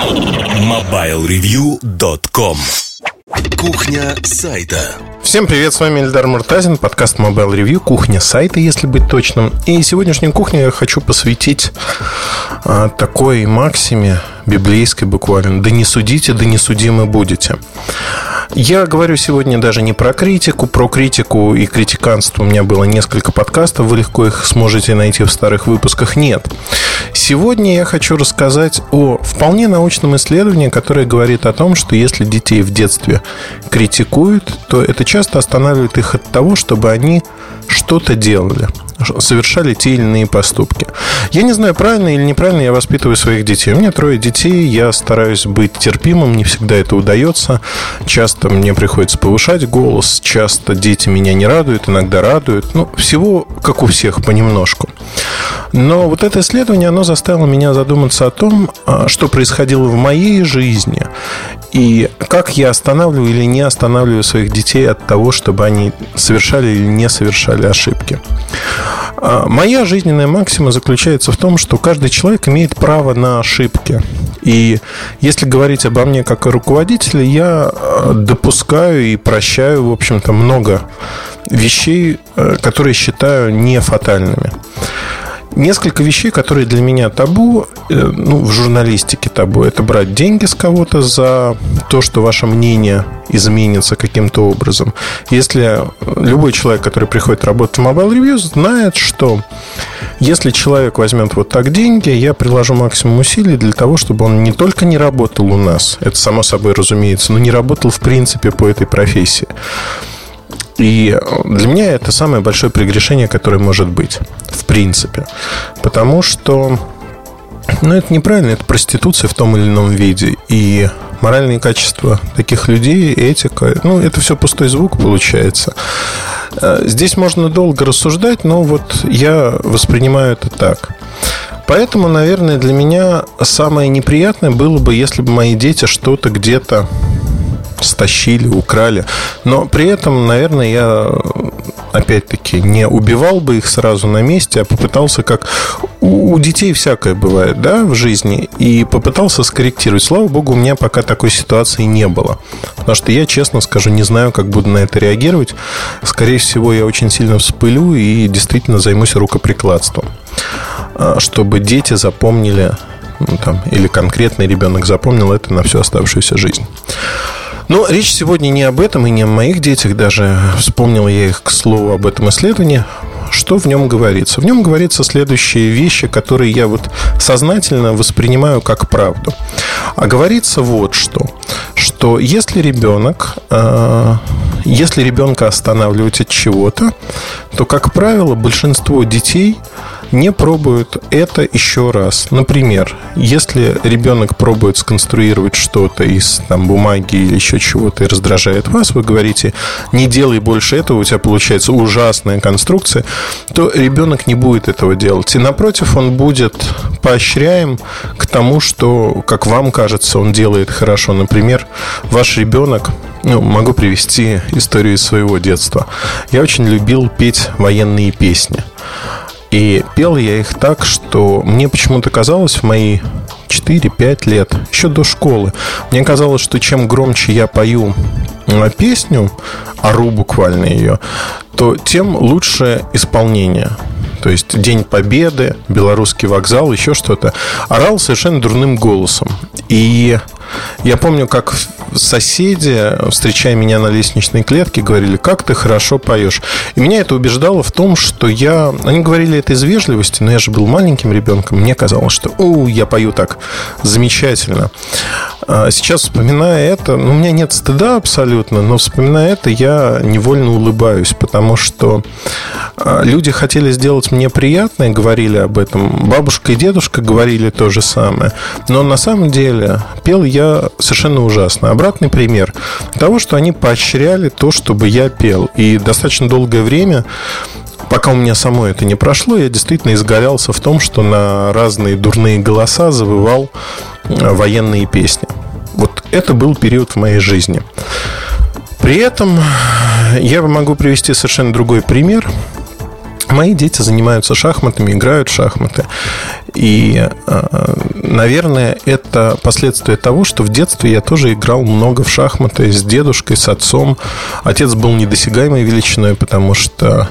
MobileReview.com Кухня сайта Всем привет, с вами Эльдар Муртазин, подкаст Mobile Review, кухня сайта, если быть точным. И сегодняшнюю кухню я хочу посвятить а, такой максиме, библейской буквально, да не судите, да не судимы будете. Я говорю сегодня даже не про критику, про критику и критиканство. У меня было несколько подкастов, вы легко их сможете найти в старых выпусках. Нет. Сегодня я хочу рассказать о вполне научном исследовании, которое говорит о том, что если детей в детстве критикуют, то это часто останавливает их от того, чтобы они что-то делали совершали те или иные поступки. Я не знаю, правильно или неправильно я воспитываю своих детей. У меня трое детей, я стараюсь быть терпимым, не всегда это удается. Часто мне приходится повышать голос, часто дети меня не радуют, иногда радуют. Ну, всего, как у всех, понемножку. Но вот это исследование, оно заставило меня задуматься о том, а, что происходило в моей жизни и как я останавливаю или не останавливаю своих детей от того, чтобы они совершали или не совершали ошибки. А, моя жизненная максима заключается в том, что каждый человек имеет право на ошибки. И если говорить обо мне как о руководителе, я а, допускаю и прощаю, в общем-то, много вещей, а, которые считаю не фатальными. Несколько вещей, которые для меня табу, э, ну, в журналистике табу, это брать деньги с кого-то за то, что ваше мнение изменится каким-то образом. Если любой человек, который приходит работать в Mobile Review, знает, что если человек возьмет вот так деньги, я приложу максимум усилий для того, чтобы он не только не работал у нас, это само собой разумеется, но не работал в принципе по этой профессии. И для меня это самое большое прегрешение, которое может быть, в принципе. Потому что, ну, это неправильно, это проституция в том или ином виде. И моральные качества таких людей, этика, ну, это все пустой звук получается. Э, здесь можно долго рассуждать, но вот я воспринимаю это так. Поэтому, наверное, для меня самое неприятное было бы, если бы мои дети что-то где-то стащили, украли. Но при этом, наверное, я опять-таки не убивал бы их сразу на месте, а попытался как у, детей всякое бывает, да, в жизни, и попытался скорректировать. Слава богу, у меня пока такой ситуации не было. Потому что я, честно скажу, не знаю, как буду на это реагировать. Скорее всего, я очень сильно вспылю и действительно займусь рукоприкладством. А, чтобы дети запомнили, ну, там, или конкретный ребенок запомнил это на всю оставшуюся жизнь. Но речь сегодня не об этом и не о моих детях даже. Вспомнил я их, к слову, об этом исследовании. Что в нем говорится? В нем говорится следующие вещи, которые я вот сознательно воспринимаю как правду. А говорится вот что. Что если ребенок, э, если ребенка останавливать от чего-то, то, как правило, большинство детей не пробуют это еще раз. Например, если ребенок пробует сконструировать что-то из там, бумаги или еще чего-то и раздражает вас, вы говорите, не делай больше этого, у тебя получается ужасная конструкция, то ребенок не будет этого делать. И напротив, он будет поощряем к тому, что, как вам кажется, он делает хорошо. Например, ваш ребенок ну, могу привести историю из своего детства. Я очень любил петь военные песни. И пел я их так, что мне почему-то казалось в мои 4-5 лет, еще до школы, мне казалось, что чем громче я пою песню, ору буквально ее, то тем лучше исполнение. То есть День Победы, Белорусский вокзал, еще что-то. Орал совершенно дурным голосом. И я помню, как соседи, встречая меня на лестничной клетке, говорили, как ты хорошо поешь. И меня это убеждало в том, что я... Они говорили это из вежливости, но я же был маленьким ребенком. Мне казалось, что, о, я пою так замечательно. А сейчас, вспоминая это, ну, у меня нет стыда абсолютно, но вспоминая это, я невольно улыбаюсь, потому что а, люди хотели сделать мне приятное, говорили об этом. Бабушка и дедушка говорили то же самое. Но на самом деле пел я совершенно ужасно обратный пример того, что они поощряли то, чтобы я пел. И достаточно долгое время пока у меня само это не прошло, я действительно изгалялся в том, что на разные дурные голоса завывал э, военные песни. Вот это был период в моей жизни. При этом я могу привести совершенно другой пример. Мои дети занимаются шахматами, играют в шахматы. И, э, наверное, это последствия того, что в детстве я тоже играл много в шахматы с дедушкой, с отцом. Отец был недосягаемой величиной, потому что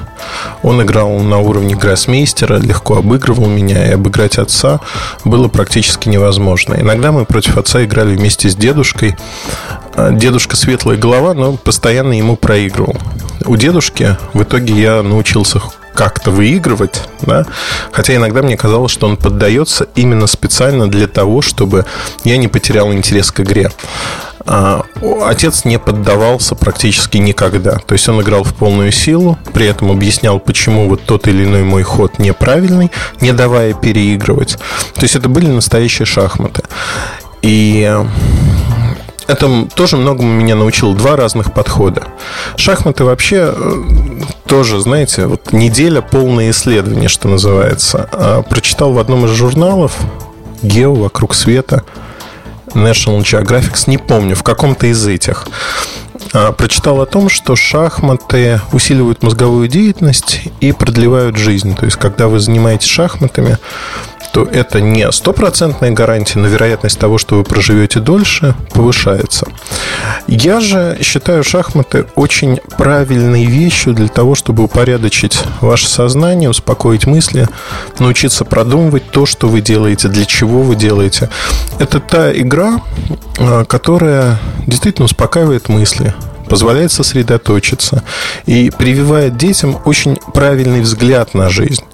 он играл на уровне гроссмейстера, легко обыгрывал меня, и обыграть отца было практически невозможно. Иногда мы против отца играли вместе с дедушкой. Э, дедушка светлая голова, но постоянно ему проигрывал. У дедушки в итоге я научился как-то выигрывать, да, хотя иногда мне казалось, что он поддается именно специально для того, чтобы я не потерял интерес к игре. А, отец не поддавался практически никогда. То есть он играл в полную силу, при этом объяснял, почему вот тот или иной мой ход неправильный, не давая переигрывать. То есть это были настоящие шахматы. И это тоже многому меня научил. Два разных подхода. Шахматы вообще э, тоже, знаете, вот неделя полное исследование, что называется. А, прочитал в одном из журналов «Гео. Вокруг света», National Geographic, не помню, в каком-то из этих а, прочитал о том, что шахматы усиливают мозговую деятельность и продлевают жизнь. То есть, когда вы занимаетесь шахматами, то это не стопроцентная гарантия, но вероятность того, что вы проживете дольше, повышается. Я же считаю шахматы очень правильной вещью для того, чтобы упорядочить ваше сознание, успокоить мысли, научиться продумывать то, что вы делаете, для чего вы делаете. Это та игра, а, которая действительно успокаивает мысли, позволяет сосредоточиться и прививает детям очень правильный взгляд на жизнь.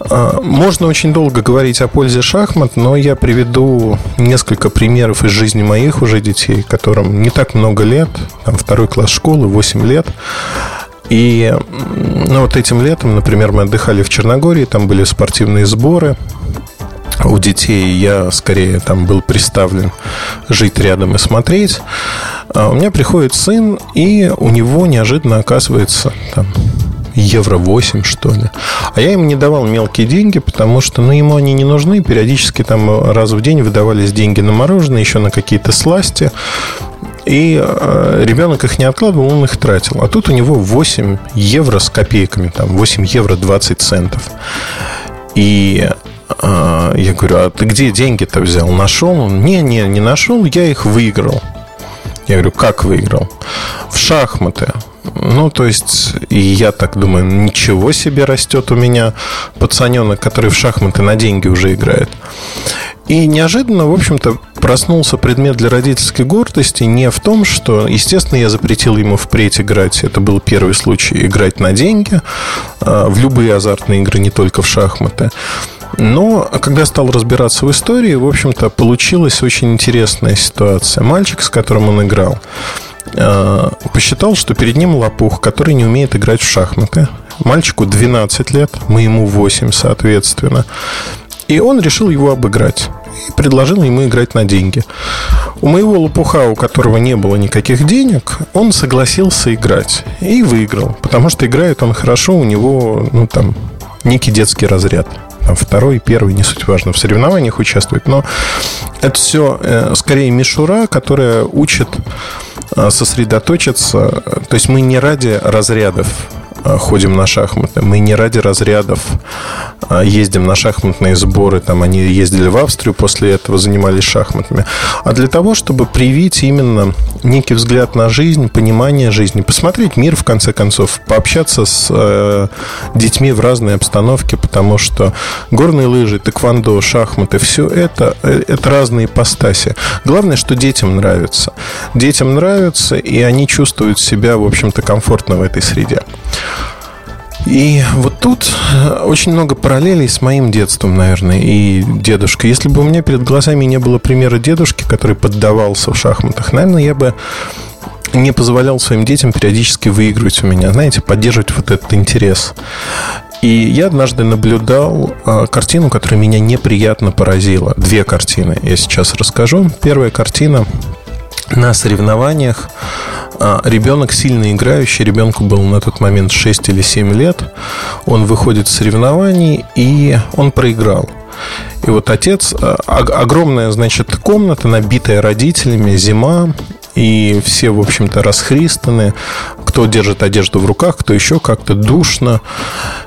А, можно очень долго говорить о пользе шахмат, но я приведу несколько примеров из жизни моих уже детей, которым не так много лет, там второй класс школы, 8 лет. И ну, вот этим летом, например, мы отдыхали в Черногории, там были спортивные сборы, у детей я скорее там был представлен жить рядом и смотреть. А у меня приходит сын, и у него неожиданно оказывается там евро 8, что ли. А я ему не давал мелкие деньги, потому что, ну, ему они не нужны. Периодически там раз в день выдавались деньги на мороженое, еще на какие-то сласти. И э, ребенок их не откладывал, он их тратил. А тут у него 8 евро с копейками, там 8 евро 20 центов. И э, я говорю, а ты где деньги-то взял? Нашел? Не, не, не нашел, я их выиграл. Я говорю, как выиграл? В шахматы. Ну, то есть, и я так думаю, ничего себе растет у меня пацаненок, который в шахматы на деньги уже играет. И неожиданно, в общем-то, проснулся предмет для родительской гордости не в том, что, естественно, я запретил ему впредь играть. Это был первый случай играть на деньги а, в любые азартные игры, не только в шахматы. Но когда стал разбираться в истории, в общем-то, получилась очень интересная ситуация. Мальчик, с которым он играл, посчитал, что перед ним лопух, который не умеет играть в шахматы. Мальчику 12 лет, мы ему 8, соответственно. И он решил его обыграть и предложил ему играть на деньги. У моего лопуха, у которого не было никаких денег, он согласился играть и выиграл, потому что играет он хорошо, у него, ну, там, некий детский разряд. Там второй, первый, не суть важно, в соревнованиях участвует, но это все э, скорее мишура, которая учит э, сосредоточиться. То есть мы не ради разрядов ходим на шахматы. Мы не ради разрядов а ездим на шахматные сборы. Там они ездили в Австрию, после этого занимались шахматами. А для того, чтобы привить именно некий взгляд на жизнь, понимание жизни, посмотреть мир, в конце концов, пообщаться с э, детьми в разной обстановке, потому что горные лыжи, тэквондо, шахматы, все это, э, это разные ипостаси. Главное, что детям нравится. Детям нравится, и они чувствуют себя, в общем-то, комфортно в этой среде. И вот тут э, очень много параллелей с моим детством, наверное, и дедушкой. Если бы у меня перед глазами не было примера дедушки, который поддавался в шахматах, наверное, я бы не позволял своим детям периодически выигрывать у меня, знаете, поддерживать вот этот интерес. И я однажды наблюдал э, картину, которая меня неприятно поразила. Две картины я сейчас расскажу. Первая картина на соревнованиях ребенок сильно играющий, ребенку был на тот момент 6 или 7 лет, он выходит с соревнований и он проиграл. И вот отец, а, огромная, значит, комната, набитая родителями, зима, и все, в общем-то, расхристаны. кто держит одежду в руках, кто еще как-то душно.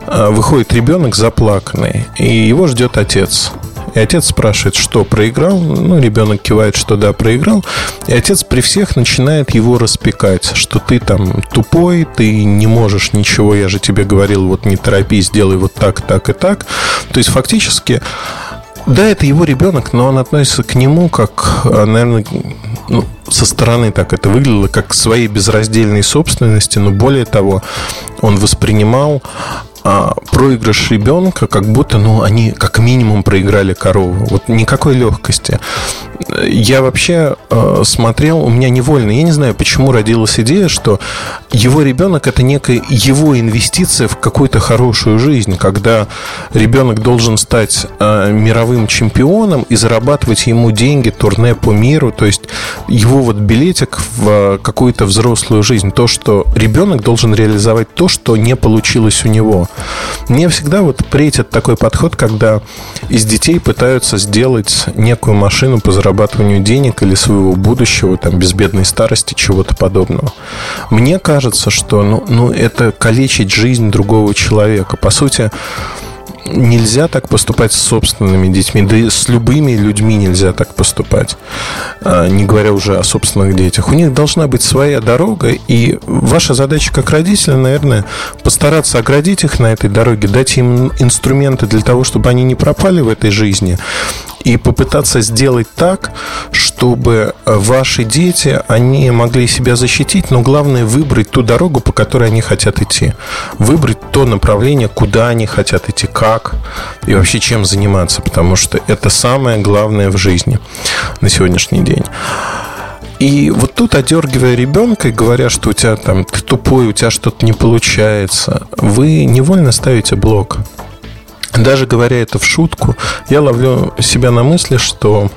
А, выходит ребенок заплаканный, и его ждет отец. И отец спрашивает, что проиграл. Ну, ребенок кивает, что да, проиграл. И отец при всех начинает его распекать, что ты там тупой, ты не можешь ничего, я же тебе говорил, вот не торопись, сделай вот так, так и так. То есть фактически да, это его ребенок, но он относится к нему как, наверное, ну, со стороны так это выглядело, как к своей безраздельной собственности, но более того, он воспринимал а, проигрыш ребенка, как будто, ну, они как минимум проиграли корову. Вот никакой легкости. Я вообще э, смотрел, у меня невольно, я не знаю, почему родилась идея, что его ребенок это некая его инвестиция в какую-то хорошую жизнь, когда ребенок должен стать э, мировым чемпионом и зарабатывать ему деньги, турне по миру, то есть его вот билетик в какую-то взрослую жизнь, то, что ребенок должен реализовать то, что не получилось у него. Мне всегда вот претит такой подход, когда из детей пытаются сделать некую машину по зарабатыванию денег или своего будущего, там, безбедной старости, чего-то подобного. Мне кажется, что ну, ну, это калечить жизнь другого человека. По сути, нельзя так поступать с собственными детьми, да и с любыми людьми нельзя так поступать, а, не говоря уже о собственных детях. У них должна быть своя дорога, и ваша задача как родителя, наверное, постараться оградить их на этой дороге, дать им инструменты для того, чтобы они не пропали в этой жизни, и попытаться сделать так, чтобы ваши дети, они могли себя защитить, но главное выбрать ту дорогу, по которой они хотят идти. Выбрать то направление, куда они хотят идти, как и вообще чем заниматься, потому что это самое главное в жизни на сегодняшний день. И вот тут, одергивая ребенка и говоря, что у тебя там ты тупой, у тебя что-то не получается, вы невольно ставите блок. Даже говоря это в шутку, я ловлю себя на мысли, что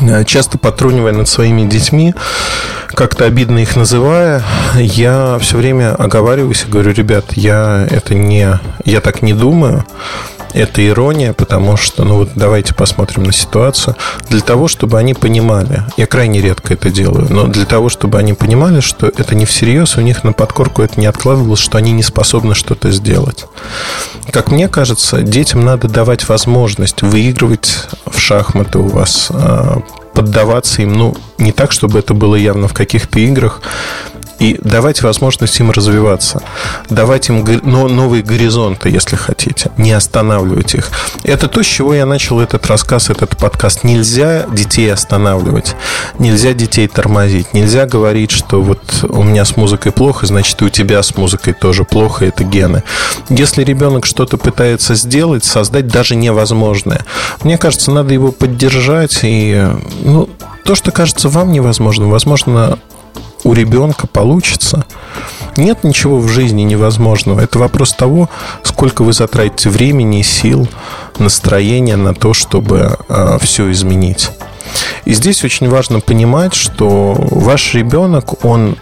э, часто потрунивая над своими детьми, как-то обидно их называя, я все время оговариваюсь и говорю, ребят, я это не, я так не думаю, это ирония, потому что, ну вот давайте посмотрим на ситуацию. Для того, чтобы они понимали, я крайне редко это делаю, но для того, чтобы они понимали, что это не всерьез, у них на подкорку это не откладывалось, что они не способны что-то сделать. Как мне кажется, детям надо давать возможность выигрывать в шахматы у вас, а, поддаваться им, ну, не так, чтобы это было явно в каких-то играх, и давать возможность им развиваться, давать им новые горизонты, если хотите, не останавливать их. Это то, с чего я начал этот рассказ, этот подкаст. Нельзя детей останавливать, нельзя детей тормозить, нельзя говорить, что вот у меня с музыкой плохо, значит и у тебя с музыкой тоже плохо, это гены. Если ребенок что-то пытается сделать, создать даже невозможное, мне кажется, надо его поддержать и ну, то, что кажется вам невозможным, возможно, у ребенка получится. Нет ничего в жизни невозможного. Это вопрос того, сколько вы затратите времени, сил, настроения на то, чтобы э, а, все изменить. И здесь очень важно понимать, что ваш ребенок, он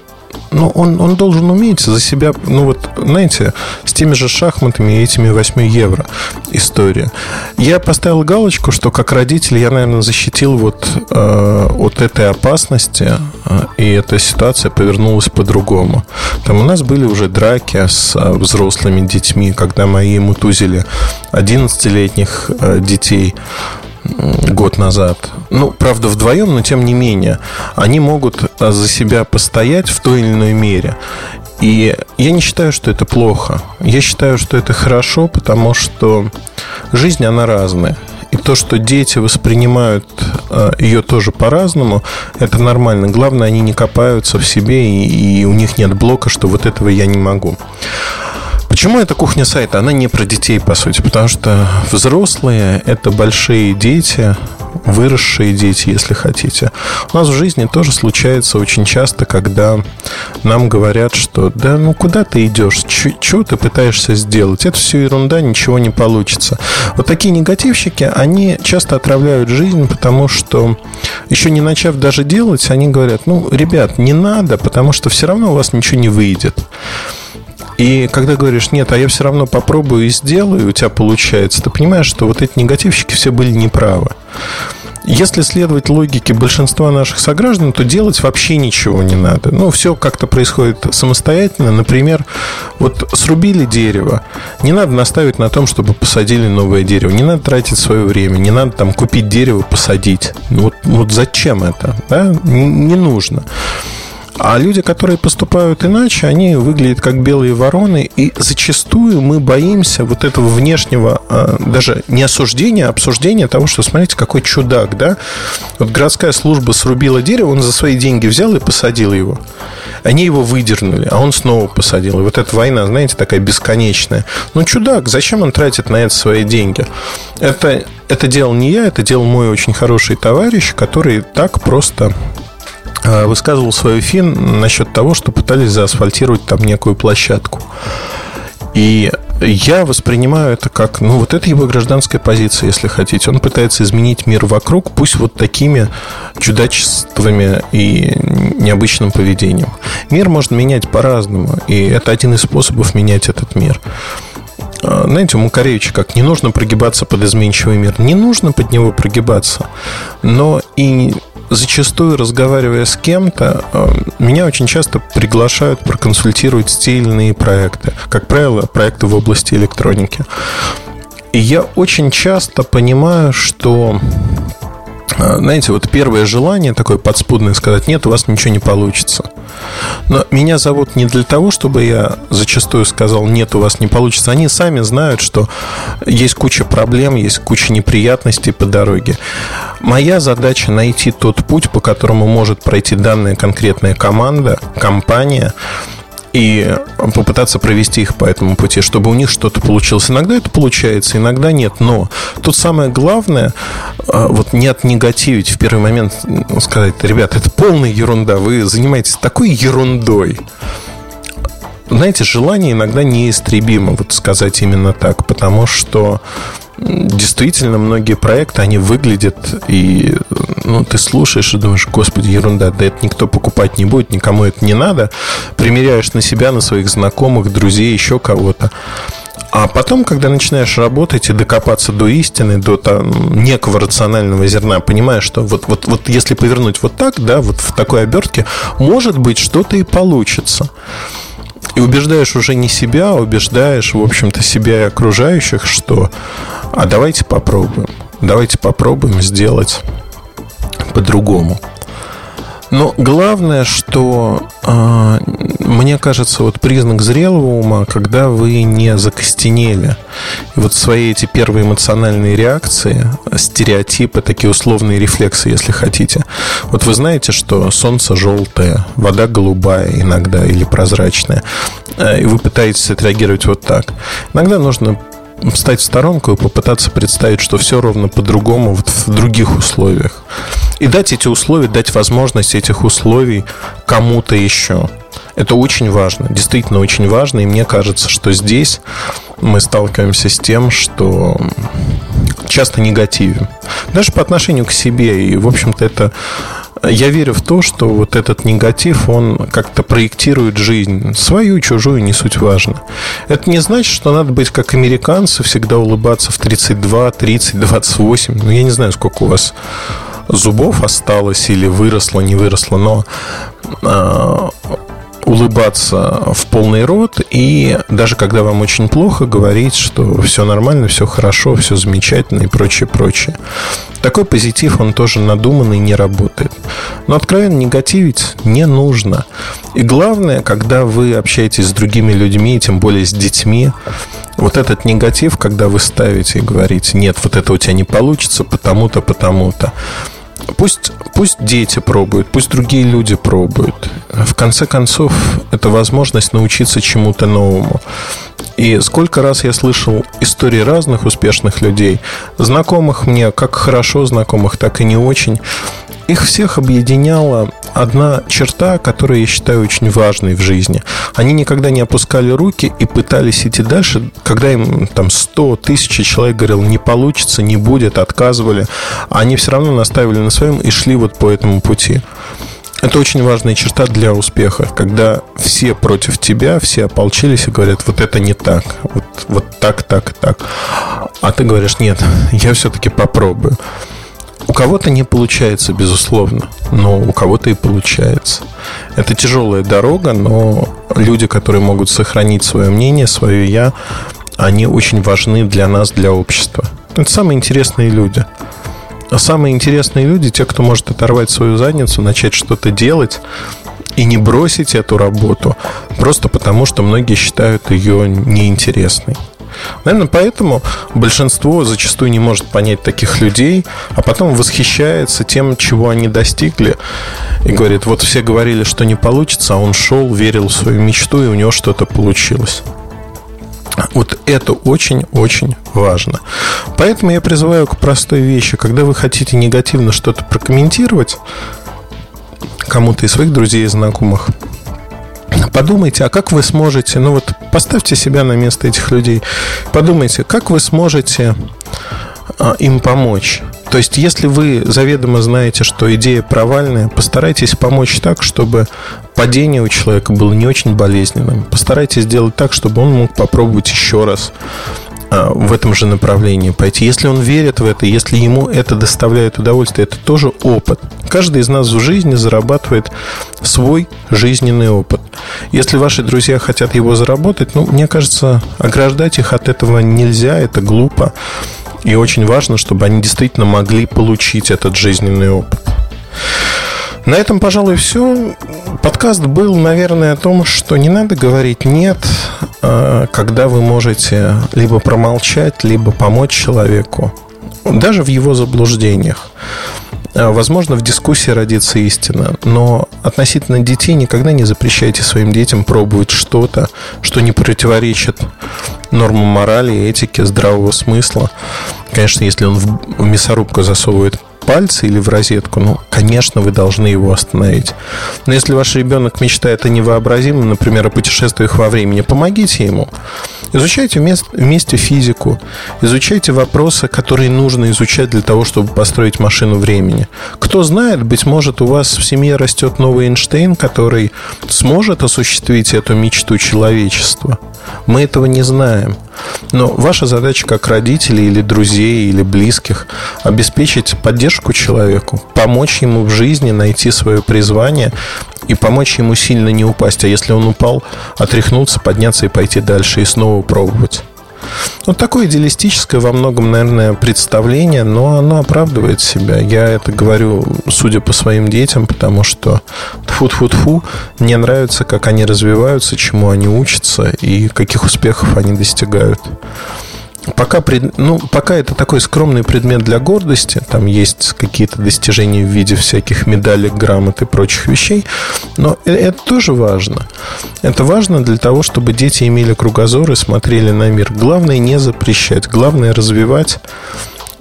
ну, он, он должен уметь за себя, ну вот, знаете, с теми же шахматами и этими 8 евро история. Я поставил галочку, что как родитель я, наверное, защитил вот э, от этой опасности, э, и эта ситуация повернулась по-другому. Там у нас были уже драки с э, взрослыми детьми, когда мои мутузили 11-летних э, детей год назад. Ну, правда, вдвоем, но тем не менее, они могут а, за себя постоять в той или иной мере. И я не считаю, что это плохо. Я считаю, что это хорошо, потому что жизнь, она разная. И то, что дети воспринимают а, ее тоже по-разному, это нормально. Главное, они не копаются в себе, и, и у них нет блока, что вот этого я не могу. Почему эта кухня сайта? Она не про детей, по сути, потому что взрослые – это большие дети, выросшие дети, если хотите. У нас в жизни тоже случается очень часто, когда нам говорят, что да ну куда ты идешь, что ты пытаешься сделать, это все ерунда, ничего не получится. Вот такие негативщики, они часто отравляют жизнь, потому что еще не начав даже делать, они говорят, ну, ребят, не надо, потому что все равно у вас ничего не выйдет. И когда говоришь, нет, а я все равно попробую и сделаю, у тебя получается, ты понимаешь, что вот эти негативщики все были неправы. Если следовать логике большинства наших сограждан, то делать вообще ничего не надо. Ну, все как-то происходит самостоятельно. Например, вот срубили дерево. Не надо наставить на том, чтобы посадили новое дерево. Не надо тратить свое время. Не надо там купить дерево, посадить. Ну, вот, вот зачем это? Да? Не нужно. А люди, которые поступают иначе, они выглядят как белые вороны, и зачастую мы боимся вот этого внешнего, а, даже не осуждения, а обсуждения того, что, смотрите, какой чудак, да? Вот городская служба срубила дерево, он за свои деньги взял и посадил его. Они его выдернули, а он снова посадил. И вот эта война, знаете, такая бесконечная. Ну, чудак, зачем он тратит на это свои деньги? Это, это делал не я, это делал мой очень хороший товарищ, который так просто высказывал свою фин насчет того, что пытались заасфальтировать там некую площадку. И я воспринимаю это как, ну, вот это его гражданская позиция, если хотите. Он пытается изменить мир вокруг, пусть вот такими чудачествами и необычным поведением. Мир можно менять по-разному, и это один из способов менять этот мир. Э, знаете, у Макаревича как не нужно прогибаться под изменчивый мир. Не нужно под него прогибаться. Но и зачастую, разговаривая с кем-то, э, меня очень часто приглашают проконсультировать иные проекты. Как правило, проекты в области электроники. И я очень часто понимаю, что знаете, вот первое желание такое подспудное сказать, нет, у вас ничего не получится. Но меня зовут не для того, чтобы я зачастую сказал, нет, у вас не получится. Они сами знают, что есть куча проблем, есть куча неприятностей по дороге. Моя задача найти тот путь, по которому может пройти данная конкретная команда, компания, и попытаться провести их по этому пути, чтобы у них что-то получилось. Иногда это получается, иногда нет. Но тут самое главное, а, вот не отнегативить в первый момент, сказать, ребят, это полная ерунда, вы занимаетесь такой ерундой. Знаете, желание иногда неистребимо, вот сказать именно так, потому что действительно многие проекты, они выглядят, и ну, ты слушаешь и думаешь, господи, ерунда, да это никто покупать не будет, никому это не надо. Примеряешь на себя, на своих знакомых, друзей, еще кого-то. А потом, когда начинаешь работать и докопаться до истины, до там, некого рационального зерна, понимаешь, что вот, вот, вот если повернуть вот так, да, вот в такой обертке, может быть, что-то и получится. И убеждаешь уже не себя, а убеждаешь, в общем-то, себя и окружающих, что а давайте попробуем. Давайте попробуем сделать по-другому. Но главное, что э, мне кажется, вот признак зрелого ума, когда вы не закостенели. И вот свои эти первые эмоциональные реакции, стереотипы, такие условные рефлексы, если хотите. Вот вы знаете, что солнце желтое, вода голубая иногда или прозрачная, э, и вы пытаетесь отреагировать вот так. Иногда нужно встать в сторонку и попытаться представить, что все ровно по-другому вот в других условиях. И дать эти условия, дать возможность этих условий кому-то еще. Это очень важно, действительно очень важно. И мне кажется, что здесь мы сталкиваемся с тем, что часто негативен. Даже по отношению к себе. И, в общем-то, это я верю в то, что вот этот негатив, он как-то проектирует жизнь. Свою, чужую, не суть важно. Это не значит, что надо быть как американцы, всегда улыбаться в 32, 30, 28. Ну, я не знаю, сколько у вас зубов осталось или выросло, не выросло, но а, улыбаться в полный рот и даже когда вам очень плохо, говорить, что все нормально, все хорошо, все замечательно и прочее, прочее. Такой позитив, он тоже надуманный, не работает. Но откровенно негативить не нужно. И главное, когда вы общаетесь с другими людьми, тем более с детьми, вот этот негатив, когда вы ставите и говорите, нет, вот это у тебя не получится, потому-то, потому-то. Пусть, пусть дети пробуют, пусть другие люди пробуют. В конце концов, это возможность научиться чему-то новому. И сколько раз я слышал истории разных успешных людей, знакомых мне, как хорошо знакомых, так и не очень, их всех объединяла одна черта, которую я считаю очень важной в жизни. Они никогда не опускали руки и пытались идти дальше, когда им там 100 тысяч человек говорил, не получится, не будет, отказывали. Они все равно наставили на своем и шли вот по этому пути. Это очень важная черта для успеха, когда все против тебя, все ополчились и говорят, вот это не так, вот, вот так, так, так. А ты говоришь, нет, я все-таки попробую. У кого-то не получается, безусловно, но у кого-то и получается. Это тяжелая дорога, но люди, которые могут сохранить свое мнение, свое я, они очень важны для нас, для общества. Это самые интересные люди. А самые интересные люди те, кто может оторвать свою задницу, начать что-то делать и не бросить эту работу просто потому, что многие считают ее неинтересной. Наверное, поэтому большинство зачастую не может понять таких людей, а потом восхищается тем, чего они достигли, и говорит, вот все говорили, что не получится, а он шел, верил в свою мечту, и у него что-то получилось. Вот это очень-очень важно. Поэтому я призываю к простой вещи. Когда вы хотите негативно что-то прокомментировать кому-то из своих друзей и знакомых, подумайте, а как вы сможете, ну вот поставьте себя на место этих людей, подумайте, как вы сможете а, им помочь. То есть, если вы заведомо знаете, что идея провальная, постарайтесь помочь так, чтобы падение у человека было не очень болезненным. Постарайтесь сделать так, чтобы он мог попробовать еще раз в этом же направлении пойти. Если он верит в это, если ему это доставляет удовольствие, это тоже опыт. Каждый из нас в жизни зарабатывает свой жизненный опыт. Если ваши друзья хотят его заработать, ну, мне кажется, ограждать их от этого нельзя, это глупо. И очень важно, чтобы они действительно могли получить этот жизненный опыт. На этом, пожалуй, все. Подкаст был, наверное, о том, что не надо говорить «нет», а, когда вы можете либо промолчать, либо помочь человеку, даже в его заблуждениях. А, возможно, в дискуссии родится истина, но относительно детей никогда не запрещайте своим детям пробовать что-то, что не противоречит нормам морали, этики, здравого смысла. Конечно, если он в мясорубку засовывает пальцы или в розетку, ну, конечно, вы должны его остановить. Но если ваш ребенок мечтает о невообразимом, например, о путешествиях во времени, помогите ему. Изучайте вместе физику, изучайте вопросы, которые нужно изучать для того, чтобы построить машину времени. Кто знает, быть может, у вас в семье растет новый Эйнштейн, который сможет осуществить эту мечту человечества. Мы этого не знаем. Но ваша задача как родителей или друзей или близких обеспечить поддержку человеку, помочь ему в жизни найти свое призвание и помочь ему сильно не упасть. А если он упал, отряхнуться, подняться и пойти дальше и снова пробовать. Вот такое идеалистическое во многом, наверное, представление, но оно оправдывает себя. Я это говорю, судя по своим детям, потому что тфу-тфу-тфу, мне нравится, как они развиваются, чему они учатся и каких успехов они достигают. Пока, пред, ну, пока это такой скромный предмет для гордости, там есть какие-то достижения в виде всяких медалей, грамот и прочих вещей, но э, это тоже важно. Это важно для того, чтобы дети имели кругозор и смотрели на мир. Главное не запрещать, главное развивать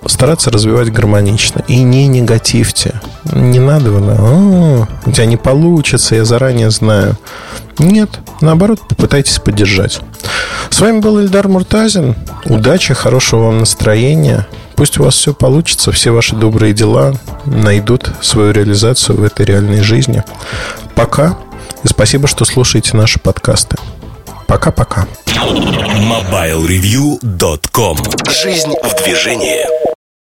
стараться развивать гармонично. И не негативьте. Не надо, а, у тебя не получится, я заранее знаю. Нет, наоборот, попытайтесь поддержать. С вами был Ильдар Муртазин. Удачи, хорошего вам настроения. Пусть у вас все получится, все ваши добрые дела найдут свою реализацию в этой реальной жизни. Пока. И спасибо, что слушаете наши подкасты. Пока-пока. MobileReview.com Жизнь в движении.